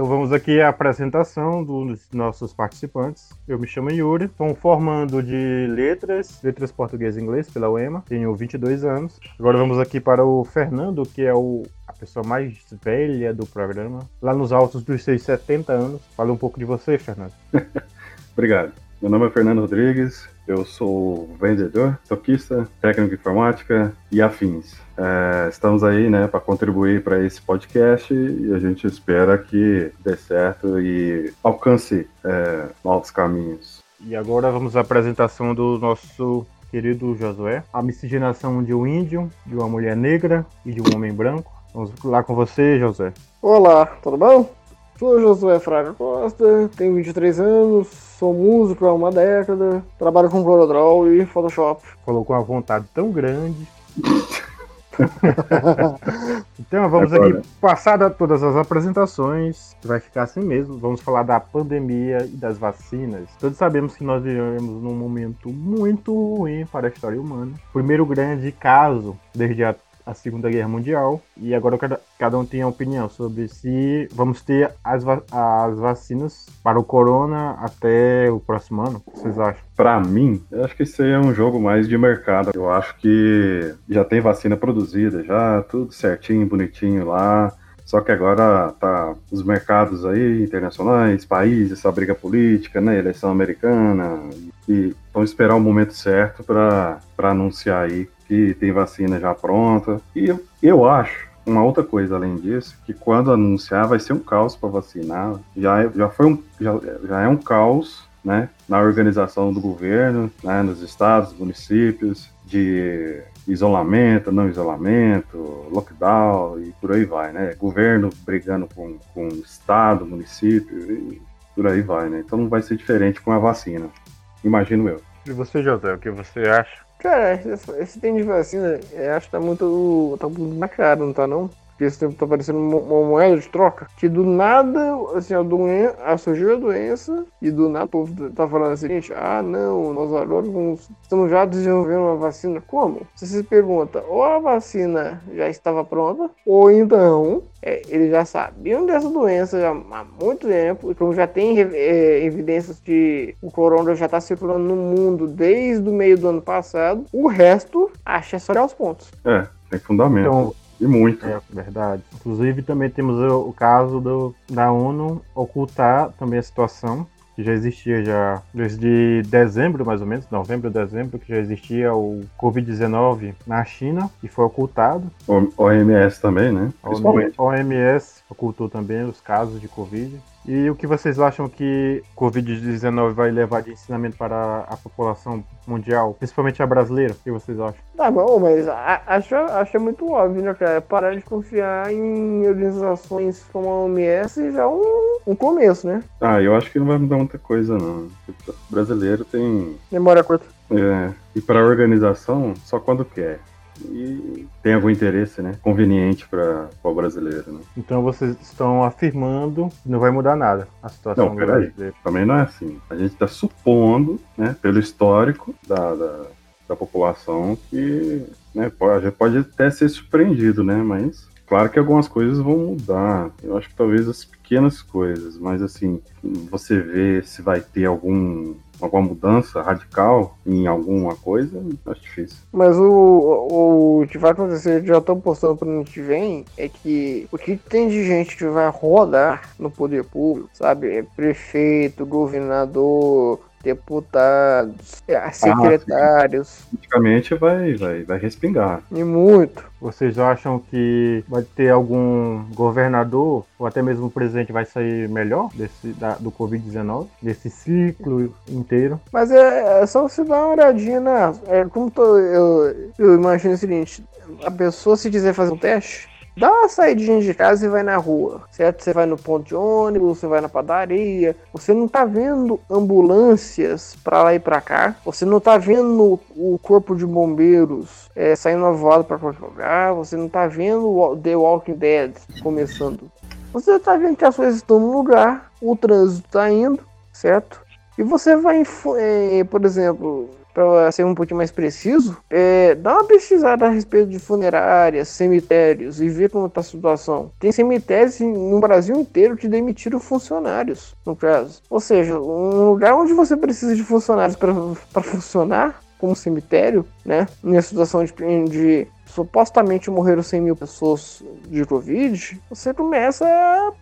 Então vamos aqui à apresentação dos nossos participantes. Eu me chamo Yuri, estou formando de letras, letras português e inglês pela UEMA, tenho 22 anos. Agora vamos aqui para o Fernando, que é o, a pessoa mais velha do programa, lá nos altos dos seus 70 anos. Fala um pouco de você, Fernando. Obrigado. Meu nome é Fernando Rodrigues, eu sou vendedor, toquista, técnico de informática e afins. É, estamos aí né, para contribuir para esse podcast e a gente espera que dê certo e alcance é, novos caminhos. E agora vamos à apresentação do nosso querido Josué. A miscigenação de um índio, de uma mulher negra e de um homem branco. Vamos lá com você, Josué. Olá, tudo bom? Sou Josué Fraga Costa, tenho 23 anos, sou músico há uma década, trabalho com CorelDRAW e Photoshop. Falou com uma vontade tão grande. então vamos Agora. aqui, passada todas as apresentações, vai ficar assim mesmo. Vamos falar da pandemia e das vacinas. Todos sabemos que nós vivemos num momento muito ruim para a história humana. Primeiro grande caso desde a a Segunda Guerra Mundial. E agora cada, cada um tem a opinião sobre se vamos ter as, as vacinas para o corona até o próximo ano. O que vocês acham? Para mim, eu acho que isso aí é um jogo mais de mercado. Eu acho que já tem vacina produzida, já tudo certinho, bonitinho lá. Só que agora tá os mercados aí internacionais, países, essa briga política, né, eleição americana, e vão esperar o momento certo para anunciar aí que tem vacina já pronta. E eu, acho, uma outra coisa além disso, que quando anunciar vai ser um caos para vacinar. Já, é, já, foi um, já, já é um caos né, na organização do governo, né, nos estados, municípios, de isolamento, não isolamento, lockdown e por aí vai, né? Governo brigando com, com estado, município e por aí vai, né? Então não vai ser diferente com a vacina, imagino eu. E você, José, o que você acha? Cara, esse, esse tem de vacina, eu acho que tá muito. tá muito na cara, não tá não? Porque esse tempo tá parecendo uma, moeda de troca. Que do nada, assim, a doença, surgiu a doença, e do nada o povo tá falando assim, gente, ah não, nós agora vamos, estamos já desenvolvendo uma vacina. Como? Você se pergunta, ou a vacina já estava pronta, ou então é, eles já sabiam dessa doença já há muito tempo, e como já tem é, evidências de o corona já está circulando no mundo desde o meio do ano passado, o resto acha só olhar os pontos. É, tem fundamento. Então, e muito. É verdade. Inclusive, também temos o, o caso do, da ONU ocultar também a situação que já existia já desde dezembro, mais ou menos, novembro, dezembro, que já existia o Covid-19 na China e foi ocultado. O OMS também, né? Principalmente. OMS ocultou também os casos de Covid. E o que vocês acham que Covid-19 vai levar de ensinamento para a população mundial, principalmente a brasileira? O que vocês acham? Tá bom, mas acho, acho muito óbvio, né, cara? Parar de confiar em organizações como a OMS já é um, um começo, né? Ah, eu acho que não vai mudar muita coisa, não. O brasileiro tem. Memória curta. É, e para a organização, só quando quer e tem algum interesse né, conveniente para o brasileiro. Né? Então vocês estão afirmando que não vai mudar nada a situação não, peraí, Também não é assim. A gente está supondo, né, pelo histórico da, da, da população, que né, pode, a gente pode até ser surpreendido, né? Mas claro que algumas coisas vão mudar. Eu acho que talvez as pequenas coisas, mas assim, você vê se vai ter algum alguma mudança radical em alguma coisa, acho difícil. Mas o, o que vai acontecer, já estão postando para o ano que vem, é que o que tem de gente que vai rodar no poder público, sabe? É prefeito, governador, deputados, ah, secretários. Ah, praticamente vai, vai, vai respingar. E muito. Vocês acham que vai ter algum governador ou até mesmo o presidente vai sair melhor desse, da, do Covid-19, desse ciclo inteiro? Mas é, é, só você dar uma olhadinha na. É, como tô, eu, eu imagino o seguinte: a pessoa, se quiser fazer um teste, dá uma saidinha de casa e vai na rua, certo? Você vai no ponto de ônibus, você vai na padaria, você não tá vendo ambulâncias para lá e para cá, você não tá vendo o corpo de bombeiros é, saindo a voada para qualquer lugar, você não tá vendo The Walking Dead começando. Você tá vendo que as coisas estão no lugar, o trânsito tá indo, certo? E você vai, é, por exemplo, para ser um pouquinho mais preciso, é, dá uma pesquisada a respeito de funerárias, cemitérios e ver como está a situação. Tem cemitérios no Brasil inteiro que demitiram funcionários, no caso. Ou seja, um lugar onde você precisa de funcionários para funcionar, como cemitério, né? Nessa situação de, de supostamente morreram 100 mil pessoas de Covid, você começa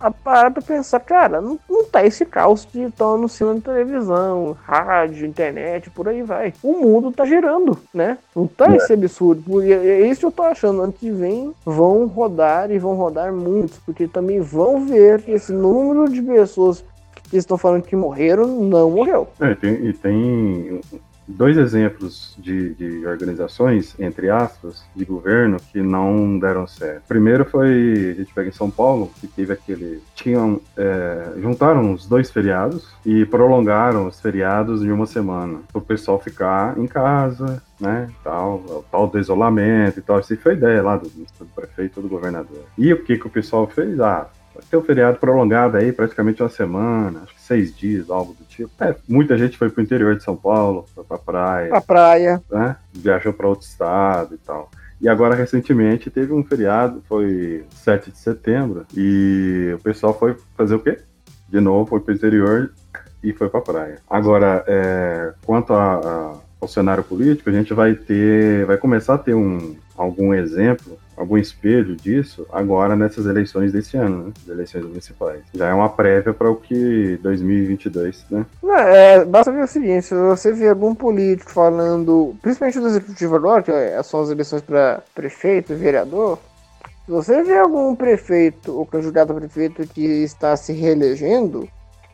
a, parar pra pensar, cara, não, não tá esse caos de estão anunciando na televisão, rádio, internet, por aí vai. O mundo tá girando, né? Não tá é. esse absurdo. E é isso que eu tô achando. Ano que vem vão rodar e vão rodar muitos, porque também vão ver que esse número de pessoas que estão falando que morreram não morreu. É, tem, e tem dois exemplos de, de, organizações, entre aspas, de governo que não deram certo. Primeiro foi, a gente pega em São Paulo, que teve aquele. Tinham. É, juntaram os dois feriados e prolongaram os feriados de uma semana. Para o pessoal ficar em casa, né, tal, tal do isolamento e tal. Isso foi ideia lá do, do prefeito do governador. E o que, que o pessoal fez? Ah, vai ter um feriado prolongado aí, praticamente uma semana, acho que seis dias, algo do tipo. É, muita gente foi pro interior de São Paulo, foi pra praia. Pra praia. Né? Viajou para outro estado e tal. E agora, recentemente, teve um feriado, foi 7 de setembro, e o pessoal foi fazer o quê? De novo, foi pro interior e foi pra praia. Agora, é, quanto a, a, ao cenário político, a gente vai ter, vai começar a ter um, algum exemplo algum espelho disso agora nessas eleições desse ano, né? As eleições municipais. Já é uma prévia para o que 2022, né? Não, é, basta ver o seguinte, se você vê algum político falando, principalmente do executivo agora, que é, são as eleições para prefeito e vereador, se você vê algum prefeito ou candidato a prefeito que está se reelegendo,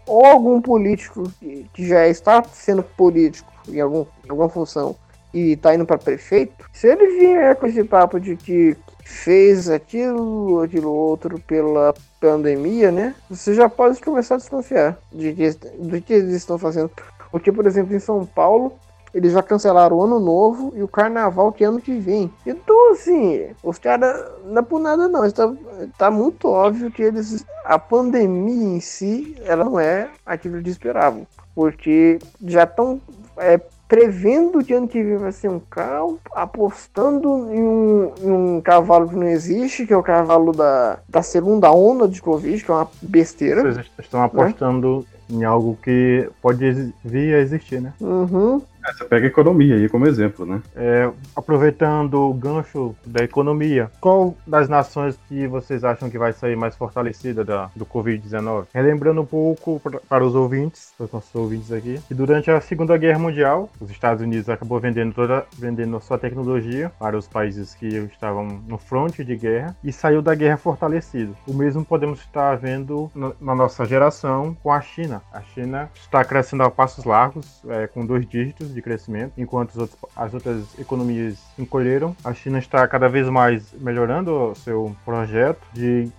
ou algum político que, que já está sendo político em, algum, alguma função e está indo para prefeito, se ele vier com esse papo de que fez aquilo, aquilo outro pela pandemia, né? Você já pode começar a desconfiar de que, do que eles estão fazendo. Porque, por exemplo, em São Paulo, eles já cancelaram o ano novo e o carnaval que é ano que vem. Então, assim, os caras não é por nada não. Está, tá muito óbvio que eles. A pandemia em si, ela não é aquilo que esperavam. Porque já estão é, prevendo que ano que vem vai ser um carro, apostando em um, em um, cavalo que não existe, que é o cavalo da, da segunda onda de Covid, que é uma besteira. Vocês estão apostando né? em algo que pode vir a existir, né? Uhum. É, você pega a economia aí como exemplo, né? É, aproveitando o gancho da economia, qual das nações que vocês acham que vai sair mais fortalecida da, do Covid-19? Relembrando um pouco para os ouvintes, para os nossos ouvintes aqui, que durante a Segunda Guerra Mundial, os Estados Unidos acabou vendendo toda vendendo sua tecnologia para os países que estavam no fronte de guerra e saiu da guerra fortalecido. O mesmo podemos estar vendo na nossa geração com a China. A China está crescendo a passos largos, é, com dois dígitos de crescimento, enquanto outros, as outras economias encolheram. A China está cada vez mais melhorando o seu projeto de,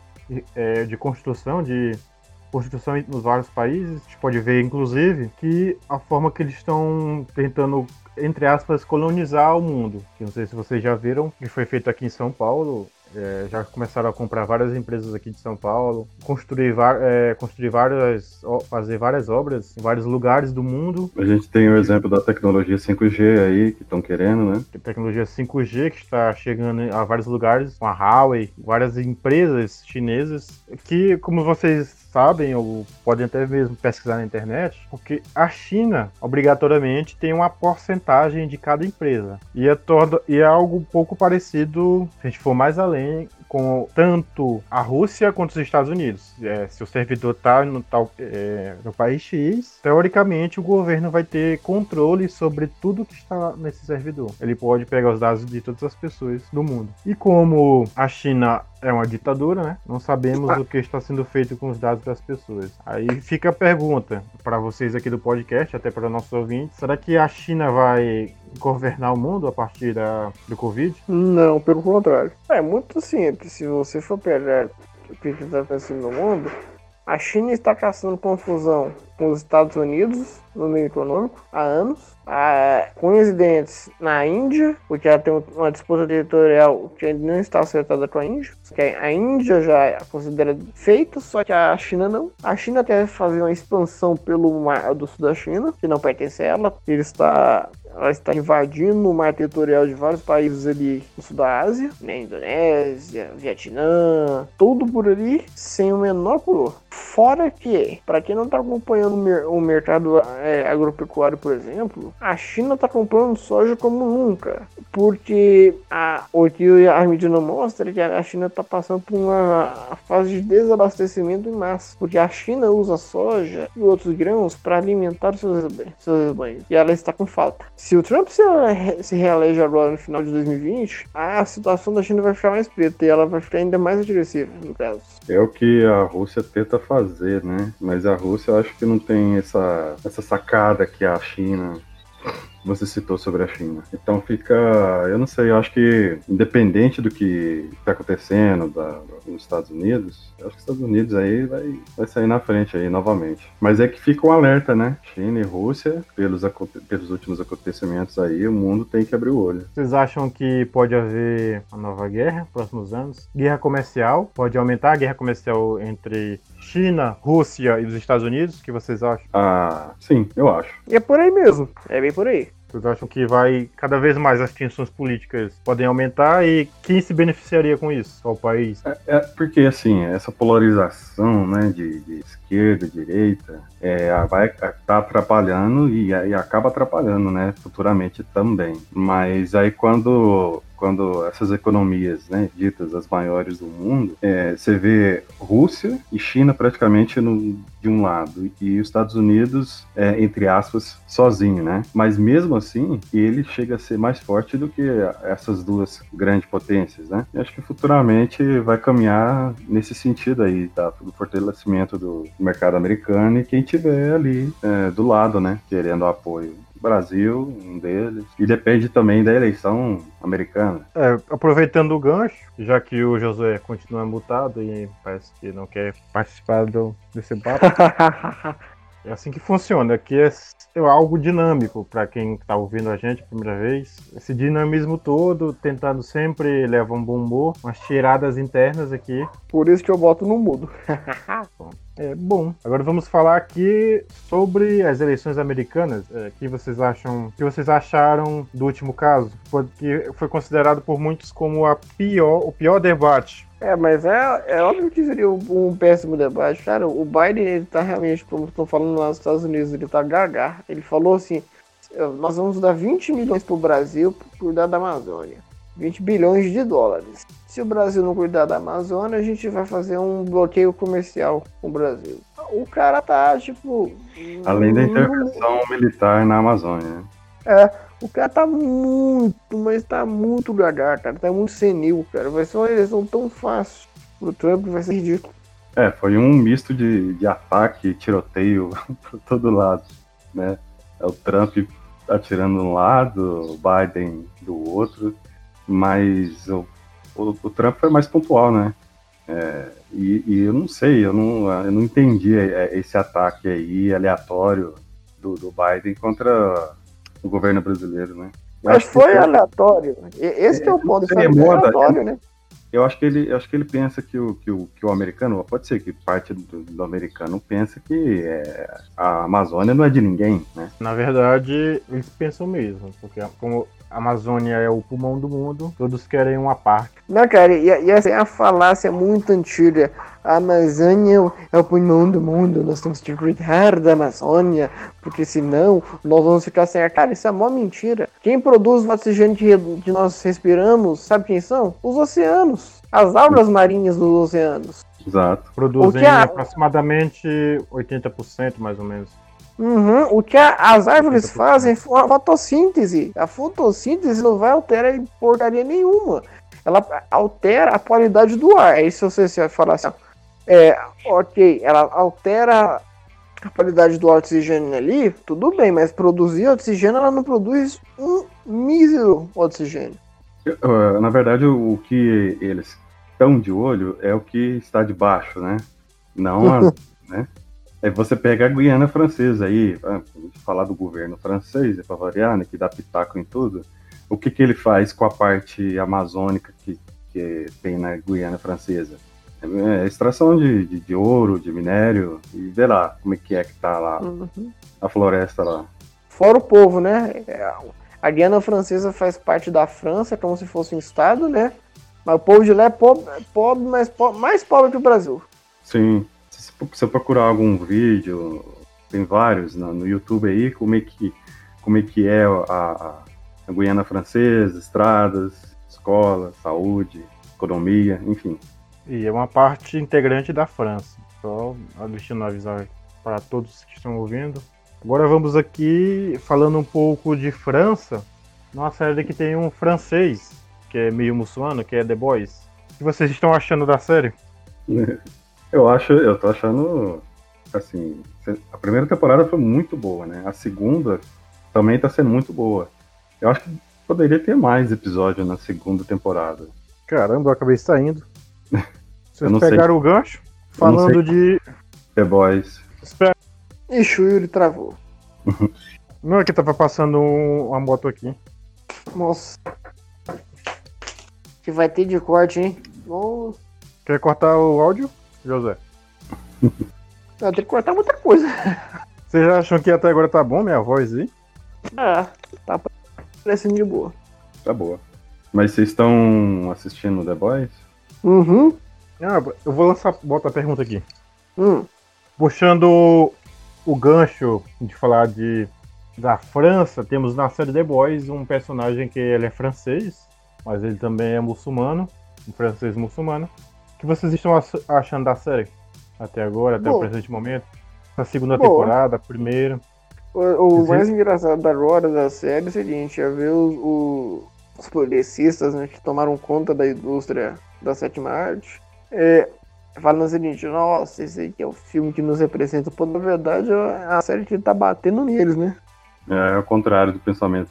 é, de construção de construção nos vários países. A gente pode ver, inclusive, que a forma que eles estão tentando entre aspas, colonizar o mundo. não sei se vocês já viram, que foi feito aqui em São Paulo, é, já começaram a comprar várias empresas aqui de São Paulo, construir, é, construir várias, fazer várias obras em vários lugares do mundo. A gente tem o exemplo da tecnologia 5G aí, que estão querendo, né? A tecnologia 5G que está chegando a vários lugares, com a Huawei, várias empresas chinesas, que, como vocês sabem ou podem até mesmo pesquisar na internet, porque a China obrigatoriamente tem uma porcentagem de cada empresa. E é, todo, e é algo um pouco parecido, se a gente for mais além, com tanto a Rússia quanto os Estados Unidos. É, se o servidor está no, tal, é, no país X, teoricamente o governo vai ter controle sobre tudo que está nesse servidor. Ele pode pegar os dados de todas as pessoas do mundo. E como a China é uma ditadura, né? Não sabemos o que está sendo feito com os dados das pessoas. Aí fica a pergunta para vocês aqui do podcast, até para nossos ouvintes: será que a China vai governar o mundo a partir da, do Covid? Não, pelo contrário. É muito simples. Se você for pegar o que está acontecendo no mundo, a China está caçando confusão com os Estados Unidos no meio econômico há anos. Ah, coincidentes na Índia, porque ela tem uma disputa territorial que não está acertada com a Índia. Que a Índia já é considera feita, só que a China não. A China quer fazer uma expansão pelo mar do sul da China, que não pertence a ela. Ele está ela está invadindo o mar territorial de vários países ali no sul da Ásia, né? Indonésia, Vietnã, tudo por ali, sem o menor pudor. Fora que, para quem não está acompanhando o mercado é, agropecuário, por exemplo, a China está comprando soja como nunca. Porque a, o que a Armidina mostra é que a China está passando por uma fase de desabastecimento em massa. Porque a China usa soja e outros grãos para alimentar seus rebanhos. E ela está com falta. Se o Trump se, se reelege agora no final de 2020, a situação da China vai ficar mais preta e ela vai ficar ainda mais agressiva, no caso. É o que a Rússia tenta fazer, né? Mas a Rússia eu acho que não tem essa, essa sacada que a China você citou sobre a China. Então fica, eu não sei, eu acho que independente do que está acontecendo da, nos Estados Unidos, eu acho que os Estados Unidos aí vai, vai sair na frente aí novamente. Mas é que fica um alerta, né? China e Rússia, pelos, pelos últimos acontecimentos aí, o mundo tem que abrir o olho. Vocês acham que pode haver uma nova guerra nos próximos anos? Guerra comercial? Pode aumentar a guerra comercial entre China, Rússia e os Estados Unidos? O que vocês acham? Ah, sim, eu acho. E é por aí mesmo. É bem por aí. Vocês acham que vai cada vez mais as tensões políticas podem aumentar e quem se beneficiaria com isso? Só o país? É, é porque assim, essa polarização né, de, de esquerda, direita, é, vai estar tá atrapalhando e, e acaba atrapalhando, né, futuramente também. Mas aí quando quando essas economias, né, ditas as maiores do mundo, é, você vê Rússia e China praticamente no, de um lado e os Estados Unidos, é, entre aspas, sozinho, né? Mas mesmo assim, ele chega a ser mais forte do que essas duas grandes potências, né? E acho que futuramente vai caminhar nesse sentido aí, tá? Do fortalecimento do mercado americano e quem tiver ali é, do lado, né? Querendo apoio. Brasil, um deles. E depende também da eleição americana. É, aproveitando o gancho, já que o José continua mutado e parece que não quer participar do, desse papo. É assim que funciona, que é, algo dinâmico para quem está ouvindo a gente a primeira vez. Esse dinamismo todo, tentando sempre levar um bom humor, umas tiradas internas aqui. Por isso que eu boto no mudo. É bom. Agora vamos falar aqui sobre as eleições americanas. É, que vocês acham? que vocês acharam do último caso? Que foi considerado por muitos como a pior, o pior debate é, mas é, é óbvio que seria um, um péssimo debate. Cara, o Biden, ele tá realmente, como estou falando lá nos Estados Unidos, ele tá gagar. Ele falou assim: nós vamos dar 20 milhões pro Brasil por cuidar da Amazônia. 20 bilhões de dólares. Se o Brasil não cuidar da Amazônia, a gente vai fazer um bloqueio comercial com o Brasil. O cara tá, tipo. Além da intervenção militar na Amazônia. É, o cara tá muito, mas tá muito gagar, cara. Tá muito senil, cara. Vai ser uma eleição tão fácil pro Trump vai ser ridículo. É, foi um misto de, de ataque, tiroteio por todo lado, né? É o Trump atirando de um lado, o Biden do outro, mas o, o, o Trump foi mais pontual, né? É, e, e, eu não sei, eu não, eu não entendi é, esse ataque aí aleatório do, do Biden contra o governo brasileiro, né? Eu Mas foi que... aleatório. Esse é, é o ponto, foi aleatório, né? Eu acho que ele, eu acho que ele pensa que o, que o, que o americano, pode ser que parte do, do americano pensa que é, a Amazônia não é de ninguém, né? Na verdade, eles pensam mesmo, porque como a Amazônia é o pulmão do mundo, todos querem uma parte. Não, cara, e, e essa é a falácia muito antiga. A Amazônia é o pulmão do mundo, nós temos que cuidar da Amazônia, porque senão nós vamos ficar sem ar. Cara, isso é uma mentira. Quem produz o oxigênio que nós respiramos, sabe quem são? Os oceanos, as algas marinhas dos oceanos. Exato. Produzem a... aproximadamente 80% mais ou menos. Uhum. O que a, as árvores fazem é a fotossíntese. A fotossíntese não vai alterar porcaria nenhuma. Ela altera a qualidade do ar. Aí se você vai falar assim, é, ok, ela altera a qualidade do oxigênio ali, tudo bem, mas produzir oxigênio, ela não produz um mísero oxigênio. Na verdade, o que eles estão de olho é o que está debaixo, né? Não as, né? Aí você pega a Guiana Francesa aí, falar do governo francês, é para variar, né, que dá pitaco em tudo. O que, que ele faz com a parte amazônica que, que tem na Guiana Francesa? É, é extração de, de, de, ouro, de minério, e vê lá como é que é que tá lá, uhum. a floresta lá. Fora o povo, né? É, A Guiana Francesa faz parte da França, como se fosse um estado, né? Mas o povo de lá é pobre, pobre mas pobre, mais pobre que o Brasil. Sim. Se você procurar algum vídeo, tem vários no, no YouTube aí, como é que, como é, que é a, a Guiana Francesa, estradas, escola, saúde, economia, enfim. E é uma parte integrante da França. Só deixando avisar para todos que estão ouvindo. Agora vamos aqui falando um pouco de França, numa série que tem um francês, que é meio muçulmano, que é The Boys. O que vocês estão achando da série? Eu acho, eu tô achando assim, a primeira temporada foi muito boa, né? A segunda também tá sendo muito boa. Eu acho que poderia ter mais episódios na segunda temporada. Caramba, eu acabei saindo. Vocês pegaram sei. o gancho? Falando de. The Boys. Espera. Ixi, o Yuri travou. Não, é que tava passando um, uma moto aqui. Nossa. Que vai ter de corte, hein? Nossa. Quer cortar o áudio, José? Não, tem que cortar muita coisa. Vocês acham que até agora tá bom minha voz aí? Ah, tá parecendo de boa. Tá boa. Mas vocês estão assistindo The Boys? Uhum. Ah, eu vou lançar, bota a pergunta aqui. Hum. Puxando o gancho de falar de da França, temos na série The Boys um personagem que ele é francês, mas ele também é muçulmano, um francês muçulmano. O que vocês estão achando da série até agora, até Bom. o presente momento? Na segunda Bom. temporada, a primeira? O, o mais engraçado da agora da série é o seguinte, é ver os, progressistas né, que tomaram conta da indústria da sétima arte é, falando o seguinte, nossa, esse aqui é o filme que nos representa. Pô, na verdade, é a série que tá batendo neles, né? É, é o contrário do pensamento.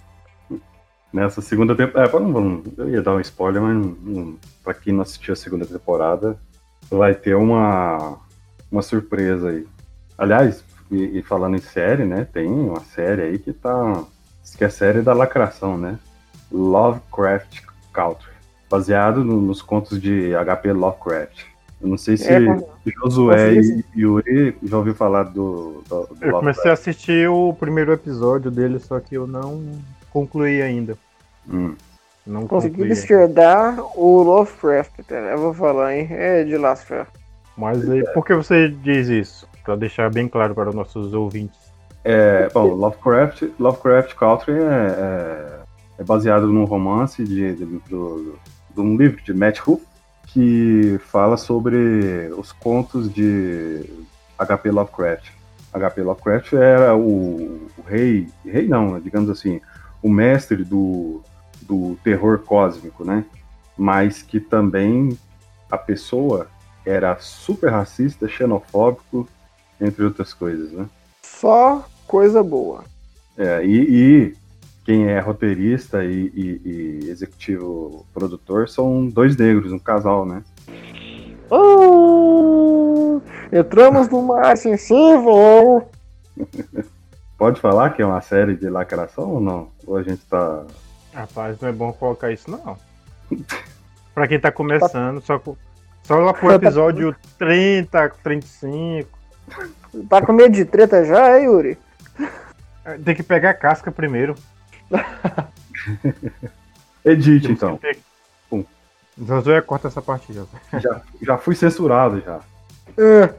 Nessa segunda temporada. É, não, eu ia dar um spoiler, mas não, não, pra quem não assistiu a segunda temporada, vai ter uma, uma surpresa aí. Aliás, e, e, falando em série, né? Tem uma série aí que tá. que é a série da lacração, né? Lovecraft Country baseado no, nos contos de H.P. Lovecraft. Eu não sei se é, Josué e Yuri já ouviu falar do, do, do Eu comecei a assistir o primeiro episódio dele, só que eu não concluí ainda. Hum. Não consegui descerdar o Lovecraft, eu vou falar, hein? É de Lovecraft. Mas aí, por que você diz isso? Para deixar bem claro para os nossos ouvintes. É, bom, Lovecraft, Lovecraft Country é, é, é baseado num romance de, de do, de um livro de Matt Ruff que fala sobre os contos de H.P. Lovecraft. H.P. Lovecraft era o, o, rei, rei não, digamos assim, o mestre do, do terror cósmico, né? Mas que também a pessoa era super racista, xenofóbico, entre outras coisas, né? Só coisa boa. É, e, e quem é roteirista e, e, e, executivo produtor são dois negros, um casal, né? Oh, entramos numa área sensível! Pode falar que é uma série de lacração ou não? Ou a gente tá. Rapaz, não é bom colocar isso, não. pra quem tá começando, só, só lá pro episódio 30, 35. Tá com medo de treta já, hein, Yuri? Tem que pegar a casca primeiro. Edite, então. Pum. Josué, corta essa parte, já. já. Já fui censurado, já. É.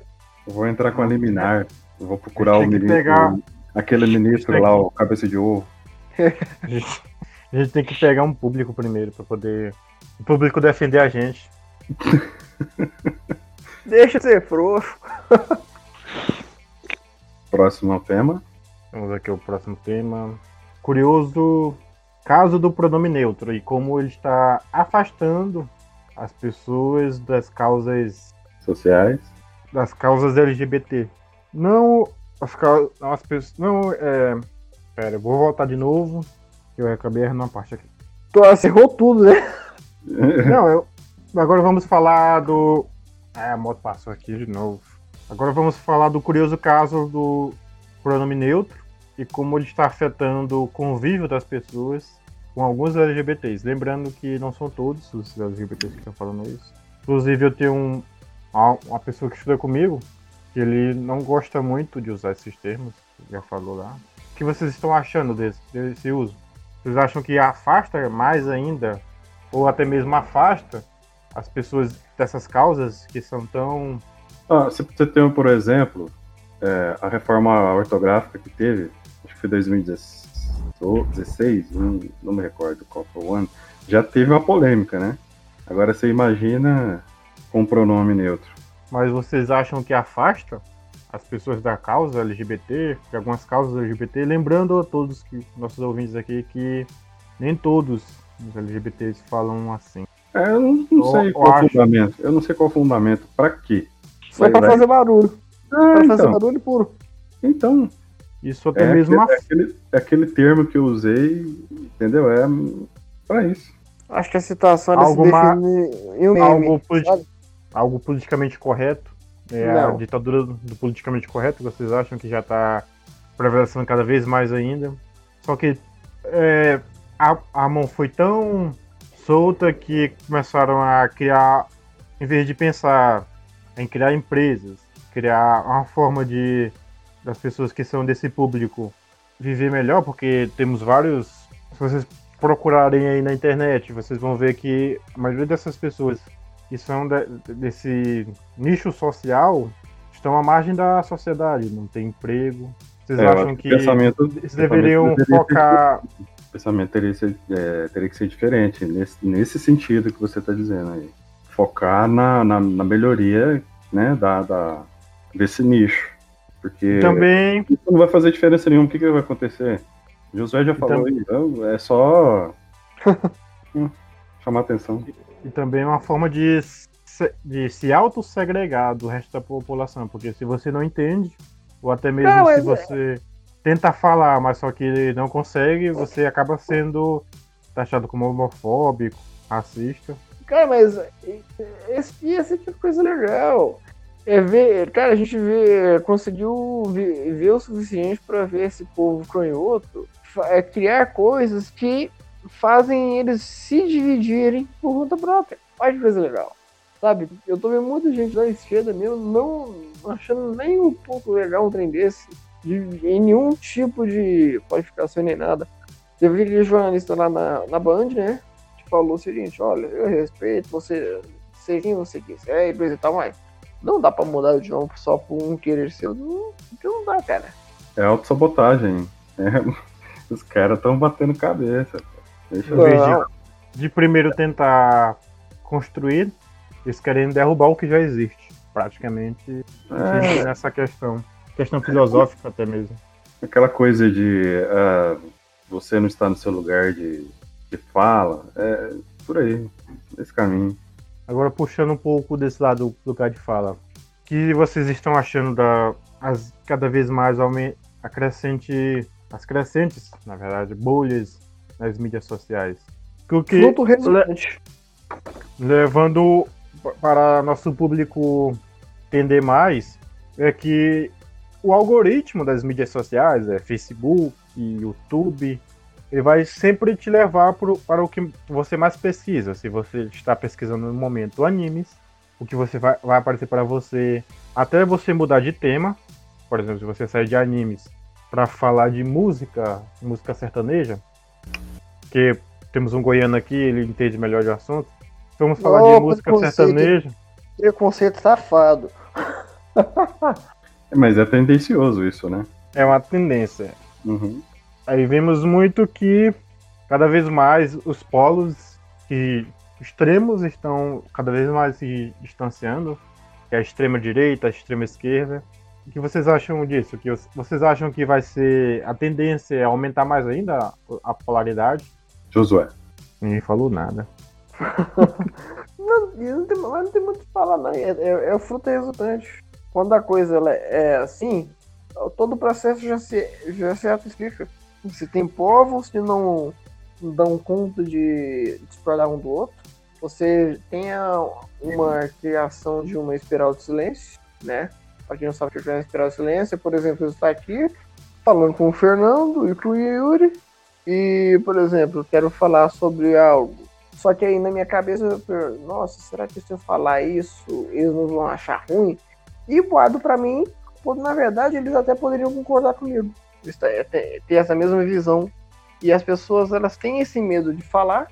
vou entrar com a liminar. Vou procurar o ministro. Pegar... Aquele ministro lá, o cabeça de ovo. A gente, a gente tem que pegar um público primeiro para poder. O público defender a gente. Deixa ser frouxo. Próximo tema. Vamos aqui o próximo tema curioso caso do pronome neutro e como ele está afastando as pessoas das causas sociais, das causas LGBT. Não as as pessoas, não é, pera, eu vou voltar de novo. Eu acabei errando uma parte aqui. Tu acerrou tudo, né? não, eu agora vamos falar do é, a moto passou aqui de novo. Agora vamos falar do curioso caso do pronome neutro e como ele está afetando o convívio das pessoas com alguns LGBTs. Lembrando que não são todos os LGBTs que estão falando isso. Inclusive, eu tenho um, uma pessoa que estuda comigo que ele não gosta muito de usar esses termos, já falou lá. O que vocês estão achando desse, desse uso? Vocês acham que afasta mais ainda, ou até mesmo afasta as pessoas dessas causas que são tão. Ah, você tem, por exemplo, é, a reforma ortográfica que teve, acho que foi 2016, não, não me recordo qual foi o ano, já teve uma polêmica, né? Agora você imagina com pronome neutro. Mas vocês acham que afasta as pessoas da causa LGBT, de algumas causas LGBT? Lembrando a todos que nossos ouvintes aqui que nem todos os LGBTs falam assim. É, eu não, não sei qual o fundamento. Eu não sei qual o fundamento. Pra quê? Só pra fazer barulho. Ah, pra então. fazer barulho puro. Então. Isso até é mesmo. Aquele, é, aquele, é aquele termo que eu usei, entendeu? É pra isso. Acho que a situação algo se define em um meme, algo, algo politicamente correto. É Não. a ditadura do politicamente correto, vocês acham que já está prevalecendo cada vez mais ainda. Só que é, a, a mão foi tão solta que começaram a criar, em vez de pensar em criar empresas, criar uma forma de das pessoas que são desse público viver melhor, porque temos vários. Se vocês procurarem aí na internet, vocês vão ver que a maioria dessas pessoas que são de, desse nicho social estão à margem da sociedade, não tem emprego. Vocês é, acham que pensamento, eles deveriam focar. O pensamento teria que ser, é, teria que ser diferente, nesse, nesse sentido que você está dizendo aí. Focar na, na, na, melhoria né, da, da, desse nicho. Porque também não vai fazer diferença nenhuma. O que, que vai acontecer? Josué já falou aí, então, é só chamar atenção. E também é uma forma de, de se auto-segregar do resto da população, porque se você não entende, ou até mesmo não, se é- você tenta falar, mas só que não consegue, você acaba sendo taxado como homofóbico, racista. Cara, mas esse, esse tipo de coisa legal. É ver, cara, a gente vê, conseguiu ver, ver o suficiente para ver esse povo canhoto é criar coisas que fazem eles se dividirem por conta própria. Olha que coisa legal. Sabe? Eu tô vendo muita gente da esquerda mesmo não achando nem um pouco legal um trem desse. De, em nenhum tipo de qualificação nem nada. Teve aquele jornalista lá na, na Band, né? Que falou o seguinte: olha, eu respeito você, ser quem você quiser e tal, mas não dá pra mudar de novo só por um querer seu. Não, não dá, cara. É autossabotagem. É. Os caras estão batendo cabeça. Ver. De, de primeiro tentar construir, eles querem derrubar o que já existe. Praticamente é. nessa questão. Questão filosófica até mesmo. Aquela coisa de uh, você não está no seu lugar de, de fala. É por aí, esse caminho. Agora puxando um pouco desse lado do lugar de fala. O que vocês estão achando da as, cada vez mais a crescente as crescentes, na verdade, bolhas nas mídias sociais. O que le levando para nosso público entender mais é que o algoritmo das mídias sociais, é Facebook, YouTube, ele vai sempre te levar pro, para o que você mais pesquisa. Se você está pesquisando no momento animes, o que você vai, vai aparecer para você até você mudar de tema. Por exemplo, se você sair de animes para falar de música, música sertaneja, que temos um goiano aqui, ele entende melhor de assunto. Vamos falar oh, de música sertaneja. Preconceito safado. Mas é tendencioso isso, né? É uma tendência. Uhum. Aí vemos muito que cada vez mais os polos que extremos estão cada vez mais se distanciando, que é a extrema direita, a extrema esquerda, o que vocês acham disso? Que vocês acham que vai ser a tendência é aumentar mais ainda a polaridade? Josué. Ninguém falou nada. não, não, tem, não tem muito o que falar, não. É, é, é, o fruto resultante. Quando a coisa é assim, todo o processo já se, já se explica. Se tem povos que não dão conta de discordar um do outro, você tenha uma criação de uma espiral de silêncio, né? Para quem não sabe o que é Inspirar Silêncio, por exemplo, está aqui falando com o Fernando e com o Yuri. E, por exemplo, quero falar sobre algo. Só que aí na minha cabeça eu penso, nossa, será que se eu falar isso, eles não vão achar ruim? E guardo para mim, na verdade, eles até poderiam concordar comigo. Ter essa mesma visão E as pessoas, elas têm esse medo de falar,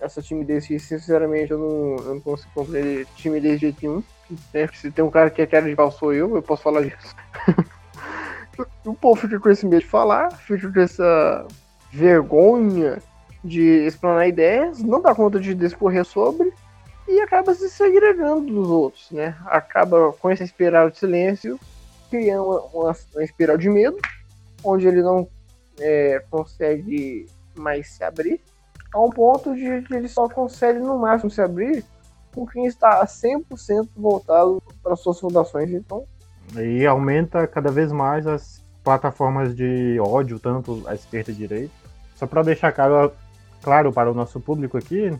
essa timidez que, sinceramente, eu não, eu não consigo compreender timidez de jeito nenhum. Né? Se tem um cara que é cara de pau, sou eu, eu posso falar disso. o povo fica com esse medo de falar, fica com essa vergonha de explanar ideias, não dá conta de discorrer sobre e acaba se segregando dos outros, né? Acaba com essa espiral de silêncio, criando uma, uma, espiral de medo, onde ele não é, consegue mais se abrir, a um ponto de que ele só consegue no máximo se abrir com quem está 100% voltado para suas fundações. Então, e aumenta cada vez mais as plataformas de ódio, tanto à esquerda e à direita. Só para deixar claro, claro para o nosso público aqui,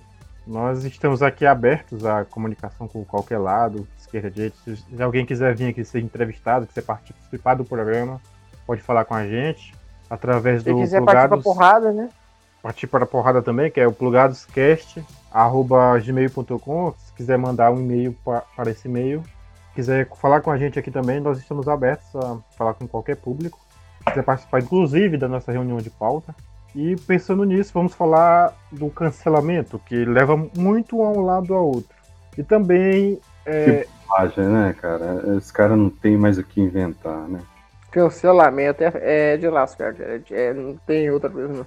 nós estamos aqui abertos à comunicação com qualquer lado, esquerda, direita. Se alguém quiser vir aqui ser entrevistado, quiser participar do programa, pode falar com a gente através do. Se quiser plugados, partir pra porrada, né? Partir para a porrada também, que é o plugadoscast.gmail.com. Se quiser mandar um e-mail para esse e-mail. Quiser falar com a gente aqui também, nós estamos abertos a falar com qualquer público. Quiser participar, inclusive, da nossa reunião de pauta. E pensando nisso, vamos falar do cancelamento, que leva muito a um lado ao outro. E também. É... Que bobagem, né, cara? Esse cara não tem mais o que inventar, né? Cancelamento é, é de lascar, cara. É, não tem outra coisa, não.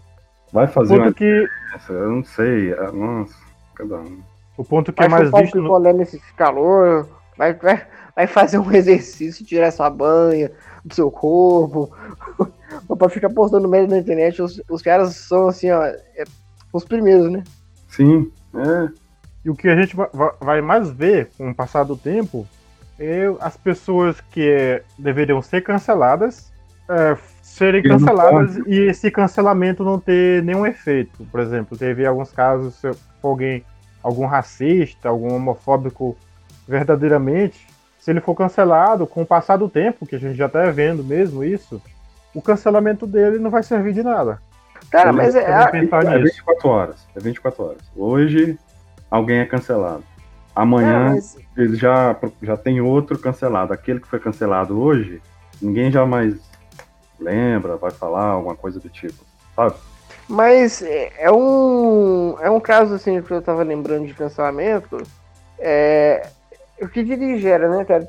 Vai fazer uma que... Eu não sei. É, nossa, cada um. O ponto que vai é mais visto... No... nesse calor, vai, vai, vai fazer um exercício, tirar essa banha do seu corpo pra ficar postando merda na internet, os, os caras são assim, ó, é, os primeiros, né? Sim, é. E o que a gente vai mais ver com o passar do tempo é as pessoas que é, deveriam ser canceladas é, serem canceladas e esse cancelamento não ter nenhum efeito. Por exemplo, teve alguns casos, se alguém, algum racista, algum homofóbico verdadeiramente, se ele for cancelado com o passar do tempo, que a gente já está vendo mesmo isso, o cancelamento dele não vai servir de nada. Cara, mas é, é, é 24 horas. É 24 horas. Hoje alguém é cancelado. Amanhã mas... ele já, já tem outro cancelado. Aquele que foi cancelado hoje, ninguém jamais lembra, vai falar alguma coisa do tipo, sabe? Mas é, é um, é um caso assim que eu tava lembrando de cancelamento. É, o que gera, né, cara?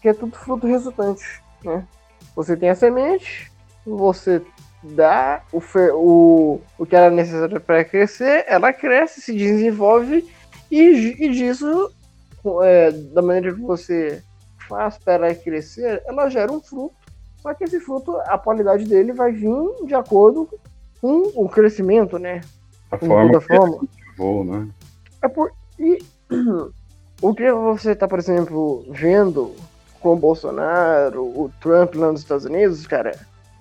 Que é tudo fruto resultante, né? Você tem a semente, você dá o, o, o que era necessário para crescer, ela cresce, se desenvolve e, e disso, é, da maneira que você faz para ela crescer, ela gera um fruto. Só que esse fruto, a qualidade dele vai vir de acordo com o crescimento, né? A com forma toda forma. Vou, né? É por, e o que você está, por exemplo, vendo com o Bolsonaro, o Trump lá nos Estados Unidos, cara,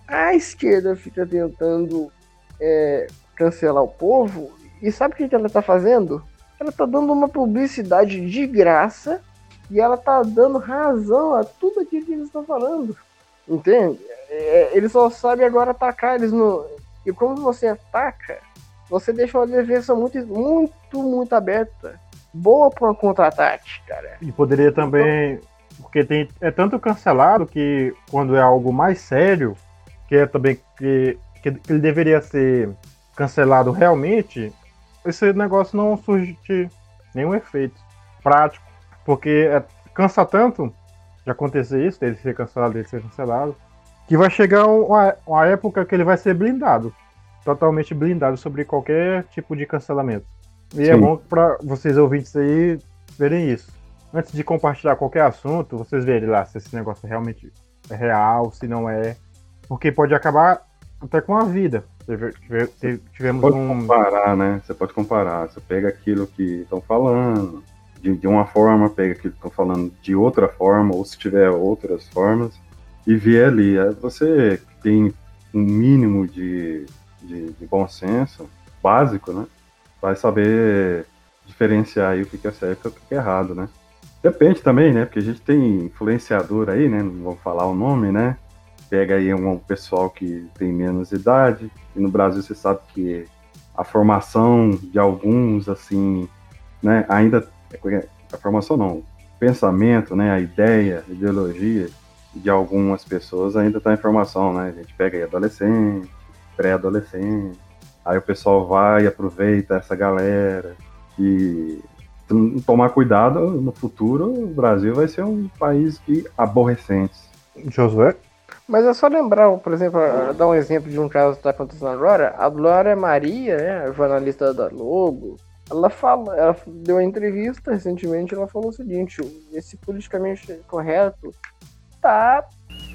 a esquerda fica tentando é, cancelar o povo e sabe o que, ela tá fazendo? Ela tá dando uma publicidade de graça e ela tá dando razão a tudo aquilo que eles estão falando. Entende? É, eles só sabem agora atacar eles no. E como você ataca, você deixa uma defesa muito, muito, muito aberta. Boa para um contra-ataque, cara. E poderia também porque tem, é tanto cancelado que quando é algo mais sério, que é também que, que ele deveria ser cancelado realmente, esse negócio não surge nenhum efeito prático. Porque é, cansa tanto de acontecer isso, dele ser cancelado, dele ser cancelado, que vai chegar uma, uma época que ele vai ser blindado. Totalmente blindado sobre qualquer tipo de cancelamento. E é Sim. é bom para vocês ouvintes aí verem isso antes de compartilhar qualquer assunto, vocês verem lá se esse negócio realmente é real, se não é. Porque pode acabar até com a vida. Tivemos Você pode um. comparar, né? Você pode comparar. Você pega aquilo que estão falando de, de, uma forma, pega aquilo que estão falando de outra forma, ou se tiver outras formas, e vê ali. Você tem um mínimo de, de, de bom senso, básico, né? Vai saber diferenciar aí o que é certo e o que é errado, né? Depende também, né? Porque a gente tem influenciador aí, né? Não vou falar o nome, né? Pega aí um pessoal que tem menos idade. E no Brasil você sabe que a formação de alguns, assim, né? Ainda. A formação não. O pensamento, né? A ideia, a ideologia de algumas pessoas ainda está em formação, né? A gente pega aí adolescente, pré-adolescente. Aí o pessoal vai e aproveita essa galera. E tomar cuidado, no futuro o Brasil vai ser um país de aborrecentes. Josué? Mas é só lembrar, por exemplo, dar um exemplo de um caso que está acontecendo agora. A Glória Maria, né, jornalista da Logo, ela fala, ela deu uma entrevista recentemente, ela falou o seguinte: esse politicamente correto tá,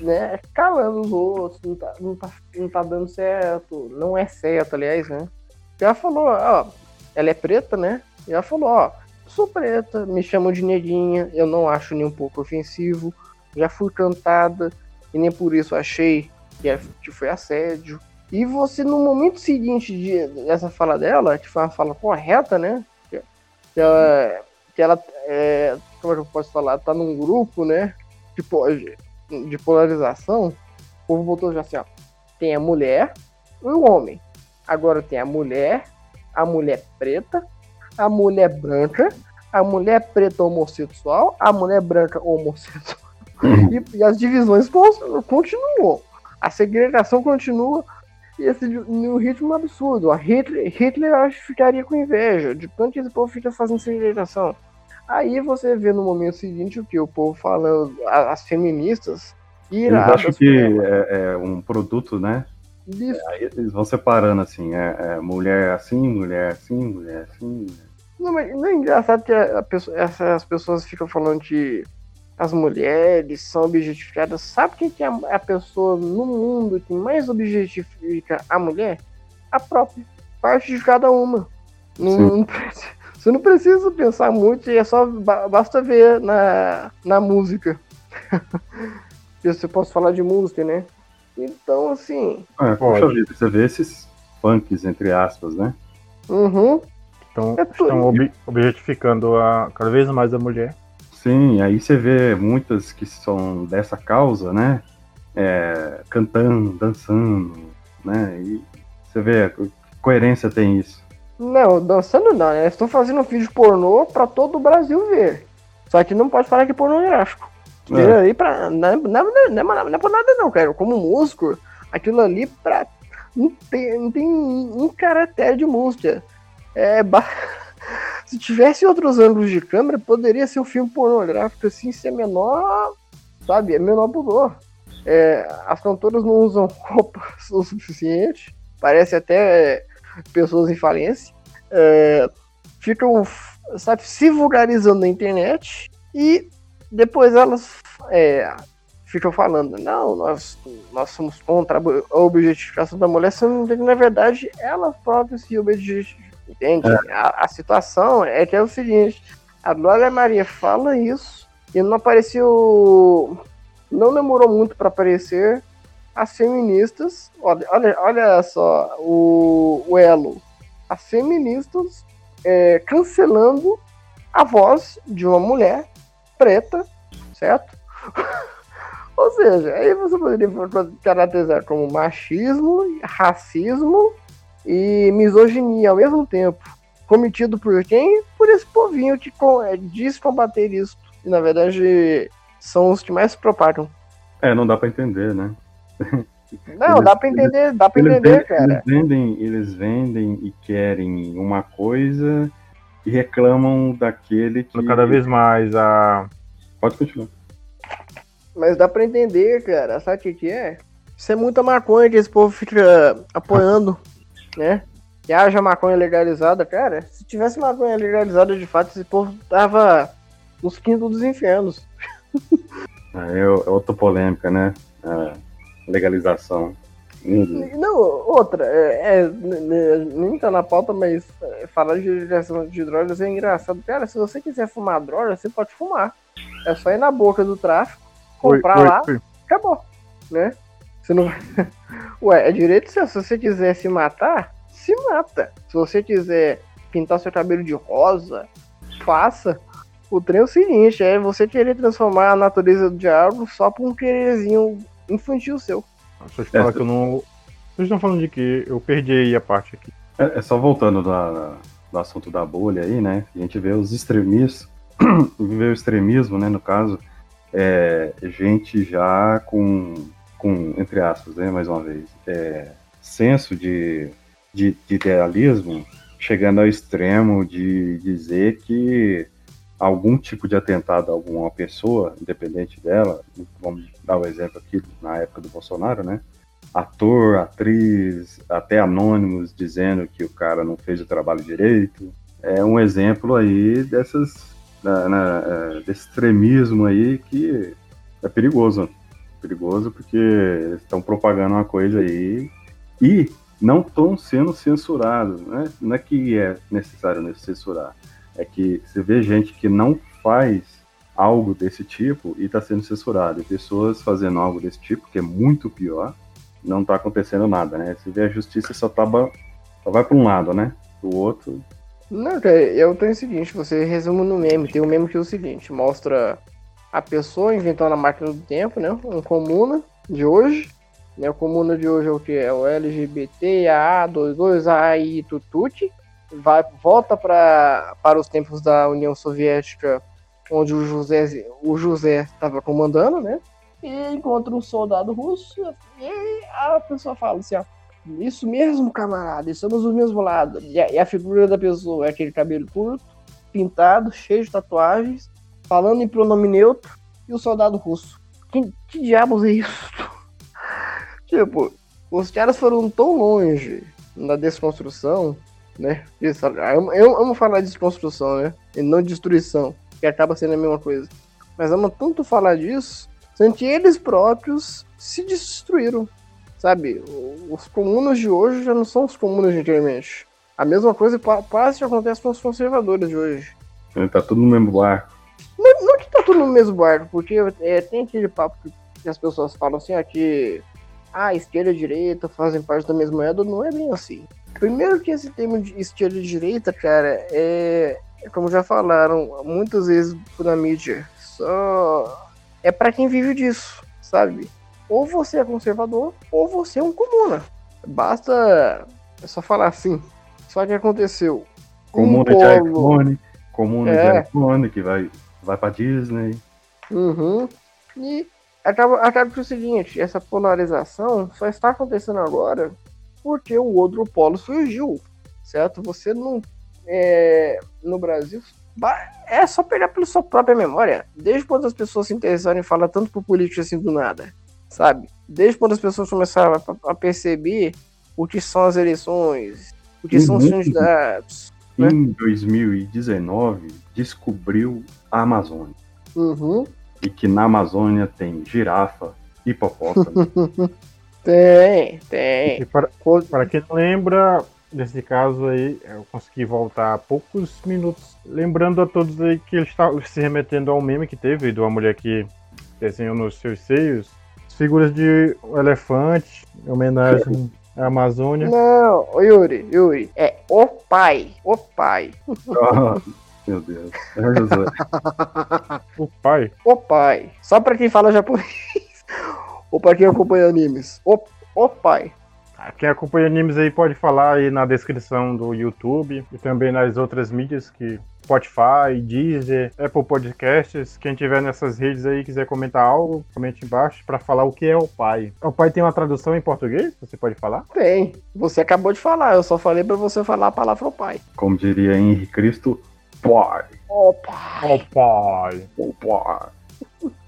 né, calando os outros, não tá, não tá, não tá dando certo, não é certo, aliás, né? Ela falou, ó, ela é preta, né? Ela falou, ó, sou preta, me chamam de neguinha, eu não acho nem um pouco ofensivo, já fui cantada e nem por isso achei que é, foi assédio. E você, no momento seguinte de, dessa fala dela, que foi uma fala correta, né? Que, que ela, que ela é, como é que eu posso falar? Tá num grupo, né? De, de polarização. O povo botou já assim, ó. Tem a mulher e o homem. Agora tem a mulher, a mulher preta, a mulher branca, a mulher preta homossexual, a mulher branca homossexual. Uhum. E, e, as divisões continuam. A segregação continua e esse no ritmo absurdo. A Hitler, Hitler acho que ficaria com inveja de tanto que esse povo fica fazendo segregação. Aí você vê no momento seguinte o que? O povo falando, as feministas iradas. Eu acho que é, é, um produto, né? Isso. É, aí eles vão separando assim, é, é, mulher assim, mulher assim, mulher assim. Não, mas não é engraçado que a, a pessoa, essas pessoas ficam falando que as mulheres são objetificadas. Sabe quem que é a pessoa no mundo que mais objetifica a mulher? A própria. Parte de cada uma. Não, não, você não precisa pensar muito, é só basta ver na, na música. você pode falar de música, né? Então, assim. É, poxa vida, você vê esses funks, entre aspas, né? Uhum. Então, é estão ob objetificando a, cada vez mais a mulher. Sim, aí você vê muitas que são dessa causa, né? É, cantando, dançando, né? E você vê que coerência tem isso. Não, dançando não, né? Estou fazendo um vídeo pornô para todo o Brasil ver. Só que não pode falar que é pornográfico. É. aí pra, não, é, não, é, não, não, não é por nada não, cara. Como músico, aquilo ali pra, não, tem, não tem um caractere de música. É, se tivesse outros ângulos de câmera, poderia ser um filme pornográfico assim, ser menor, sabe? É menor pudor. É, as cantoras não usam roupas o suficiente, parece até pessoas em falência. É, ficam, sabe, se vulgarizando na internet e depois elas é, ficam falando, não, nós, nós somos contra a objetificação da mulher, sendo que na verdade ela própria se objetifica Entende? É. A, a, situação é que é o seguinte: a Glória Maria fala isso e não apareceu. Não demorou muito para aparecer as feministas. Olha, olha, olha só o, o elo. As feministas é, cancelando a voz de uma mulher preta, certo? Ou seja, aí você poderia caracterizar como machismo, racismo e misoginia ao mesmo tempo. Cometido por quem? Por esse povinho que é, diz combater isso. E na verdade são os que mais se propagam. É, não dá para entender, né? Não, eles, dá para entender, dá para entender, vendem, cara. Eles vendem, eles vendem e querem uma coisa e reclamam daquele que. Cada vez mais a. Pode continuar. Mas dá para entender, cara. Sabe o que, que é? Isso é muita maconha que esse povo fica apoiando né? Que haja maconha legalizada, cara. Se tivesse maconha legalizada de fato, esse povo tava nos quintos dos infernos. É, é outra polêmica, né? A legalização. Não, outra, é, é, nem tá na pauta, mas é, falar de legalização de drogas é engraçado. Cara, se você quiser fumar droga, você pode fumar. É só ir na boca do tráfico, comprar oi, lá, oi. acabou, né? Você não Ué, é direito seu. Se você quiser se matar, se mata. Se você quiser pintar seu cabelo de rosa, faça. O trem é o seguinte, é você querer transformar a natureza de algo só por um quererzinho infantil seu. Deixa eu te falar é, que eu não. Vocês estão falando de que eu perdi aí a parte aqui. É, é só voltando da, do assunto da bolha aí, né? A gente vê os extremistas, vê o extremismo, né, no caso, é, gente já com com, entre aspas, né, mais uma vez, é, senso de de, de idealismo, chegando ao extremo de dizer que algum tipo de atentado a alguma pessoa, independente dela, vamos dar o um exemplo aqui na época do Bolsonaro, né? Ator, atriz, até anônimos dizendo que o cara não fez o trabalho direito. É um exemplo aí dessas na, na, é, desse extremismo aí que é perigoso. Perigoso porque estão propagando uma coisa aí e não estão sendo censurados. Né? Não é que é necessário censurar, é que você vê gente que não faz algo desse tipo e está sendo censurado. E pessoas fazendo algo desse tipo, que é muito pior, não está acontecendo nada, né? Você vê a justiça só, tá, só vai para um lado, né? O outro não, cara, eu tenho o seguinte, você resume no meme, tem um meme que é o seguinte, mostra a pessoa inventando a máquina do tempo, né? Um comuna de hoje. Né? O comuna de hoje é o que? É o LGBT, AA22, AI Tututi. Vai, volta pra, para os tempos da União Soviética, onde o José o José estava comandando, né? E encontra um soldado russo e a pessoa fala assim, ó, isso mesmo, camarada, estamos do mesmo lado. E a, e a figura da pessoa é aquele cabelo curto, pintado, cheio de tatuagens, falando em pronome neutro, e o soldado russo. Que, que diabos é isso? tipo, os caras foram tão longe na desconstrução, né? Isso, eu, eu amo falar de desconstrução, né? E não destruição, que acaba sendo a mesma coisa. Mas amo tanto falar disso, sendo que eles próprios se destruíram. Sabe, os comunos de hoje já não são os comunos de antigamente. A mesma coisa quase acontece com os conservadores de hoje. Tá tudo no mesmo barco. Não, não que tá tudo no mesmo barco, porque é, tem aquele papo que as pessoas falam assim, aqui, ah, ah, esquerda e direita fazem parte da mesma moeda, não é bem assim. Primeiro que esse termo de esquerda e direita, cara, é, é como já falaram muitas vezes na mídia, só é para quem vive disso, sabe? ou você é conservador, ou você é um comuna. Basta é só falar assim. Só que aconteceu. Comuna um de iPhone, comuna é. de iPhone que vai, vai pra Disney. Uhum. E acaba, acaba que o seguinte, essa polarização só está acontecendo agora porque o outro polo surgiu, certo? Você não. É, no Brasil, é só pegar pela sua própria memória. Desde quando as pessoas se interessaram em falar tanto por política assim do nada sabe? Desde quando as pessoas começaram a, a perceber o que são as eleições, o que uhum. são os candidatos. Né? Em 2019, descobriu a Amazônia. Uhum. E que na Amazônia tem girafa, hipopótamo. Tem, tem. E para, para quem lembra, nesse caso aí, eu consegui voltar poucos minutos, lembrando a todos aí que ele está se remetendo ao meme que teve de uma mulher que desenhou nos seus seios figuras de elefante, em homenagem à Amazônia. Não, Yuri, Yuri, é o pai, o pai. Oh, meu Deus. É o pai? O pai. Só pra quem fala japonês. Ou pra quem acompanha animes. O, o pai. Ah, quem acompanha animes aí pode falar aí na descrição do YouTube e também nas outras mídias que Spotify, Deezer, Apple Podcasts. Quem tiver nessas redes aí quiser comentar algo, comente embaixo para falar o que é o pai. O pai tem uma tradução em português? Você pode falar? Tem. Você acabou de falar, eu só falei para você falar a palavra o pai. Como diria Henrique Cristo, pai. O pai. O pai. O pai.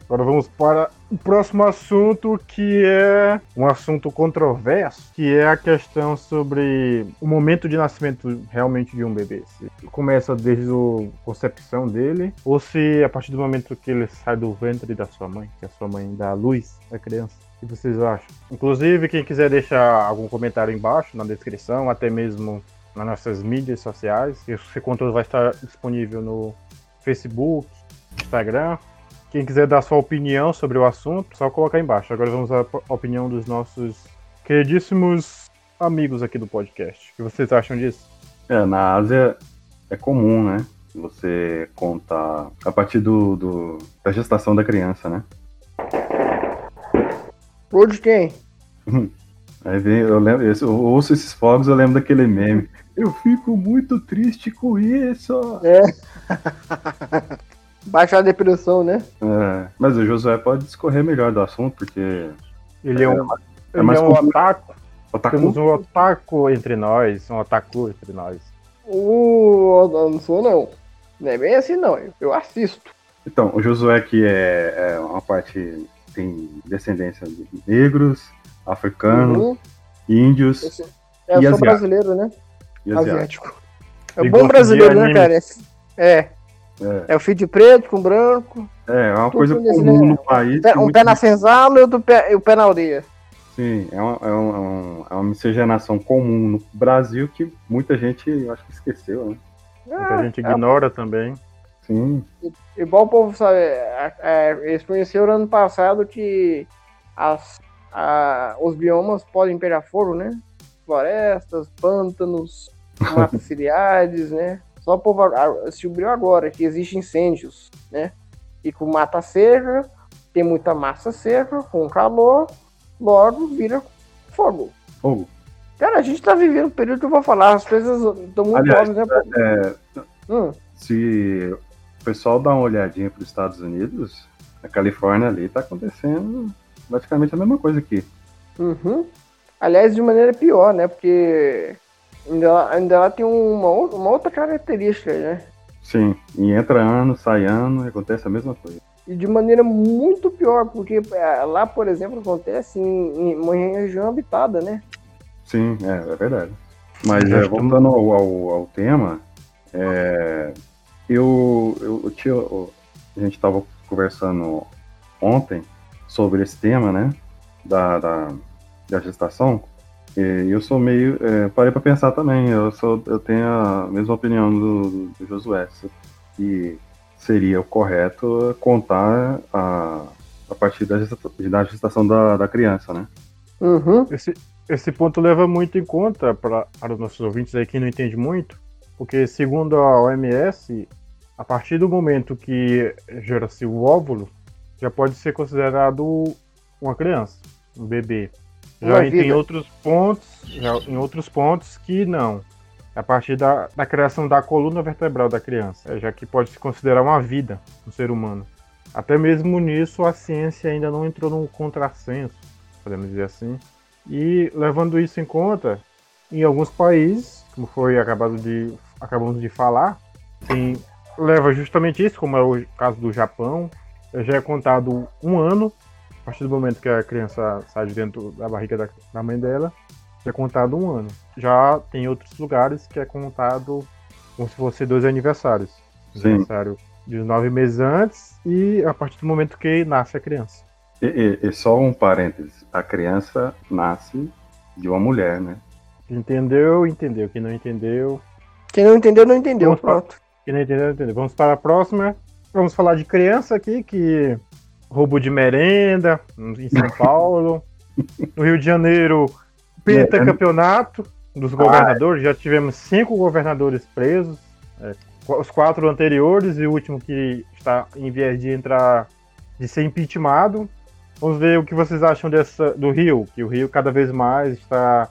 Agora vamos para o próximo assunto, que é um assunto controverso, que é a questão sobre o momento de nascimento realmente de um bebê. Se começa desde a concepção dele, ou se a partir do momento que ele sai do ventre da sua mãe, que a sua mãe dá a luz à criança. O que vocês acham? Inclusive, quem quiser deixar algum comentário embaixo, na descrição, até mesmo nas nossas mídias sociais, esse conteúdo vai estar disponível no Facebook, Instagram, quem quiser dar sua opinião sobre o assunto, só colocar embaixo. Agora vamos à opinião dos nossos queridíssimos amigos aqui do podcast. O que vocês acham disso? É, na Ásia é comum, né? Você contar a partir do, do da gestação da criança, né? Ou de quem? Aí vem, eu lembro, eu ouço esses fogos, eu lembro daquele meme. Eu fico muito triste com isso. É. Baixar a depressão, né? É, mas o Josué pode discorrer melhor do assunto, porque. Ele é um, é, é ele é um otaku. Otaku? Temos um otaku entre nós, um otaku entre nós. Uh, não sou não. Não é bem assim não, eu assisto. Então, o Josué que é, é uma parte tem descendência de negros, africanos, uhum. índios. Esse, é, eu sou brasileiro, né? E asiático. asiático. É um bom brasileiro, né, cara? É. É. é o fio de preto com branco. É, é uma coisa comum no país. Um, um pé na senzala e o, pé, o pé na aldeia. Sim, é uma, é, uma, é uma miscigenação comum no Brasil que muita gente, acho que esqueceu, né? Muita ah, gente ignora é... também. Sim. Igual o povo sabe, é, é, eles conheceram ano passado que as, a, os biomas podem pegar fogo, né? Florestas, pântanos, matas ciliares, né? Só o povo descobriu agora que existem incêndios, né? E com mata seca, tem muita massa seca, com calor, logo vira fogo. Fogo. Cara, a gente tá vivendo um período que eu vou falar, as coisas estão muito Aliás, né? É, hum. Se o pessoal dá uma olhadinha para os Estados Unidos, a Califórnia ali tá acontecendo praticamente a mesma coisa aqui. Uhum. Aliás, de maneira pior, né? Porque Ainda, ainda ela tem uma, uma outra característica, né? Sim, e entra ano, sai ano, e acontece a mesma coisa. E de maneira muito pior, porque é, lá, por exemplo, acontece em, em uma região habitada, né? Sim, é, é verdade. Mas é, voltando ao, ao, ao tema, é, eu, eu, eu tinha, a gente estava conversando ontem sobre esse tema, né? Da, da, da gestação. E eu sou meio. É, parei para pensar também, eu, sou, eu tenho a mesma opinião do, do Josué, que seria o correto contar a, a partir da, gestação, da gestação da, da criança, né? Uhum. Esse, esse ponto leva muito em conta para, para os nossos ouvintes aí que não entendem muito, porque segundo a OMS, a partir do momento que gera-se o óvulo, já pode ser considerado uma criança, um bebê. Já em outros pontos, em outros pontos que não. A partir da, da criação da coluna vertebral da criança, já que pode se considerar uma vida um ser humano. Até mesmo nisso a ciência ainda não entrou num contrassenso, podemos dizer assim. E levando isso em conta, em alguns países, como foi acabado de acabamos de falar, tem, leva justamente isso, como é o caso do Japão, já é contado um ano partir do momento que a criança sai de dentro da barriga da, da mãe dela, é contado um ano. Já tem outros lugares que é contado como se fosse dois aniversários. Sim. Aniversário de nove meses antes e a partir do momento que nasce a criança. E, e, e só um parênteses: a criança nasce de uma mulher, né? Quem entendeu, entendeu. Quem não entendeu. Quem não entendeu, não entendeu. Vamos pronto. Para... Quem não entendeu, não entendeu. Vamos para a próxima. Vamos falar de criança aqui, que roubo de merenda em São Paulo. No Rio de Janeiro, pentacampeonato dos governadores. Já tivemos cinco governadores presos. É, os quatro anteriores e o último que está em viés de entrar, de ser impeachmentado. Vamos ver o que vocês acham dessa, do Rio, que o Rio cada vez mais está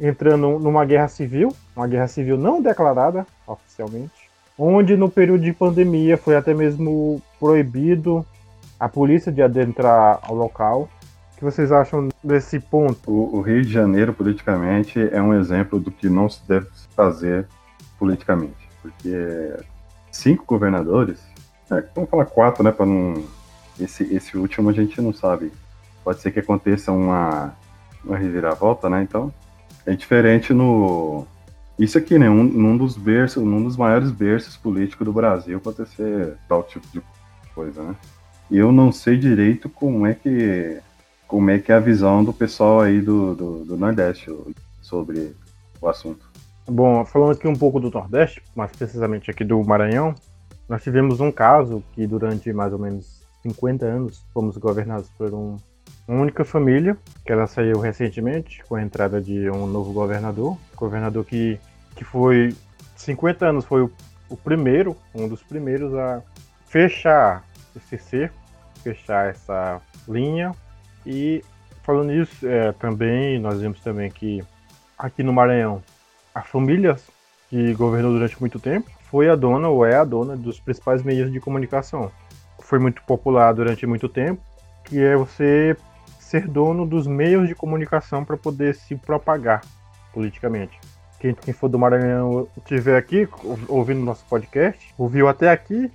entrando numa guerra civil, uma guerra civil não declarada oficialmente, onde no período de pandemia foi até mesmo proibido a polícia de adentrar ao local. O que vocês acham desse ponto? O, o Rio de Janeiro, politicamente, é um exemplo do que não se deve fazer politicamente. Porque cinco governadores, é, vamos falar quatro, né, para não... Esse, esse último a gente não sabe. Pode ser que aconteça uma, uma reviravolta, né, então... É diferente no, isso aqui, né? Um, num dos berços, num dos maiores berços políticos do Brasil acontecer tal tipo de coisa, né? Eu não sei direito como é que como é que é a visão do pessoal aí do, do, do Nordeste sobre o assunto. Bom, falando aqui um pouco do Nordeste, mais precisamente aqui do Maranhão, nós tivemos um caso que durante mais ou menos 50 anos fomos governados por um, uma única família, que ela saiu recentemente com a entrada de um novo governador, governador que, que foi 50 anos foi o, o primeiro, um dos primeiros a fechar esse cerco, fechar essa linha. E falando nisso, é, também nós vimos também que aqui no Maranhão, a família que governou durante muito tempo foi a dona ou é a dona dos principais meios de comunicação. Foi muito popular durante muito tempo, que é você ser dono dos meios de comunicação para poder se propagar politicamente. Quem, quem for do Maranhão estiver aqui ouvindo nosso podcast, ouviu até aqui,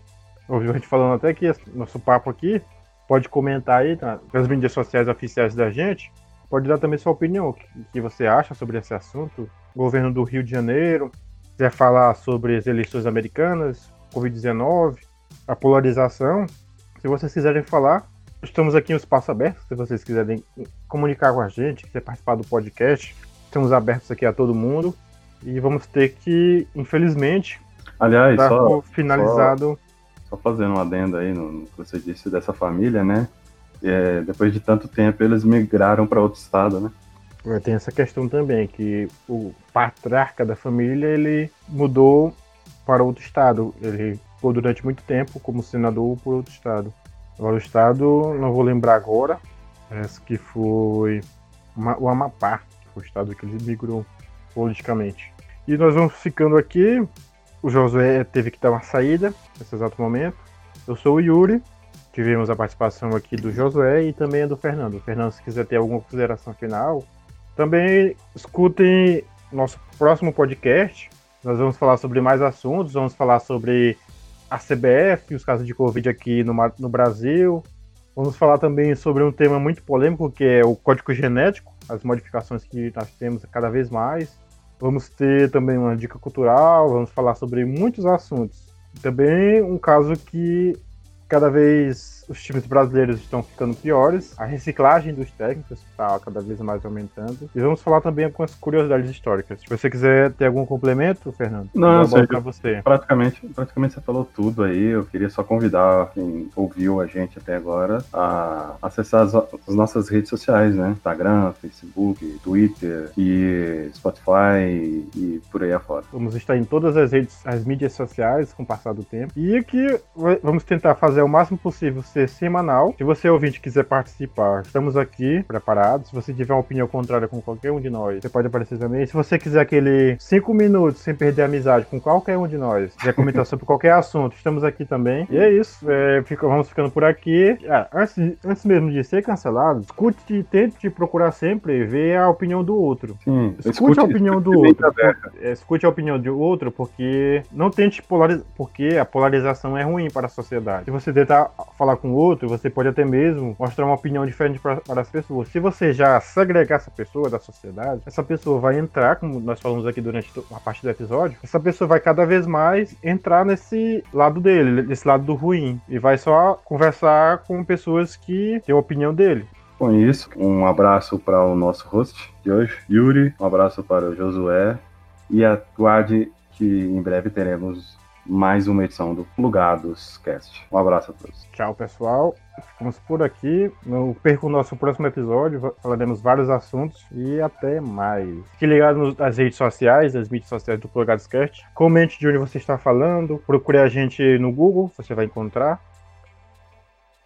ouviu a gente falando até aqui, nosso papo aqui, pode comentar aí nas mídias sociais oficiais da gente, pode dar também sua opinião, o que, que você acha sobre esse assunto, governo do Rio de Janeiro, quiser falar sobre as eleições americanas, Covid-19, a polarização, se vocês quiserem falar, estamos aqui em um espaço aberto. Se vocês quiserem comunicar com a gente, quiser participar do podcast, estamos abertos aqui a todo mundo. E vamos ter que, infelizmente, Aliás, só, finalizado. Só, só, fazendo um adendo aí no, no que você disse dessa família, né? É, depois de tanto tempo, eles migraram para outro estado, né? Tem essa questão também, que o patriarca da família, ele mudou para outro estado. Ele ficou durante muito tempo como senador por outro estado. Agora o estado, não vou lembrar agora, parece que foi o Amapá, que foi o estado que ele migrou politicamente. E nós vamos ficando aqui. O Josué teve que dar uma saída nesse exato momento. Eu sou o Yuri. Tivemos a participação aqui do Josué e também do Fernando. Fernando, se quiser ter alguma consideração final, também escutem nosso próximo podcast. Nós vamos falar sobre mais assuntos, vamos falar sobre a CBF, os casos de Covid aqui no, no Brasil. Vamos falar também sobre um tema muito polêmico, que é o código genético, as modificações que nós temos cada vez mais. Vamos ter também uma dica cultural, vamos falar sobre muitos assuntos. Também um caso que cada vez os times brasileiros estão ficando piores, a reciclagem dos técnicos está cada vez mais aumentando. E vamos falar também algumas curiosidades históricas. Se você quiser ter algum complemento, Fernando, não, sei, você. Praticamente, praticamente você falou tudo aí. Eu queria só convidar quem ouviu a gente até agora a acessar as, as nossas redes sociais, né? Instagram, Facebook, Twitter e Spotify e por aí afora. Vamos estar em todas as redes, as mídias sociais com o passar do tempo. E aqui vamos tentar fazer o máximo possível ser semanal. Se você ouvinte quiser participar, estamos aqui preparados. Se você tiver uma opinião contrária com qualquer um de nós, você pode aparecer também. Se você quiser aquele cinco minutos sem perder a amizade com qualquer um de nós, quiser comentar sobre qualquer assunto, estamos aqui também. E é isso. É, fica, vamos ficando por aqui. Ah, antes, antes mesmo de ser cancelado, escute e tente procurar sempre ver a opinião do outro. Sim, escute, escute a opinião do outro. É, escute a opinião do outro, porque não tente polarizar, porque a polarização é ruim para a sociedade. Se você tentar falar com outro, você pode até mesmo mostrar uma opinião diferente para, as pessoas. Se você já segregar essa pessoa da sociedade, essa pessoa vai entrar, como nós falamos aqui durante a parte do episódio, essa pessoa vai cada vez mais entrar nesse lado dele, nesse lado do ruim, e vai só conversar com pessoas que têm a opinião dele. Com isso, um abraço para o nosso host de hoje, Yuri, um abraço para o Josué, e aguarde que em breve teremos mais uma edição do Plugados Cast. Um abraço a todos. Tchau, pessoal. Ficamos por aqui. Não perca o nosso próximo episódio. Falaremos vários assuntos e até mais. Fique ligado nas redes sociais, nas mídias sociais do Plugados Cast. Comente de onde você está falando. Procure a gente no Google, você vai encontrar.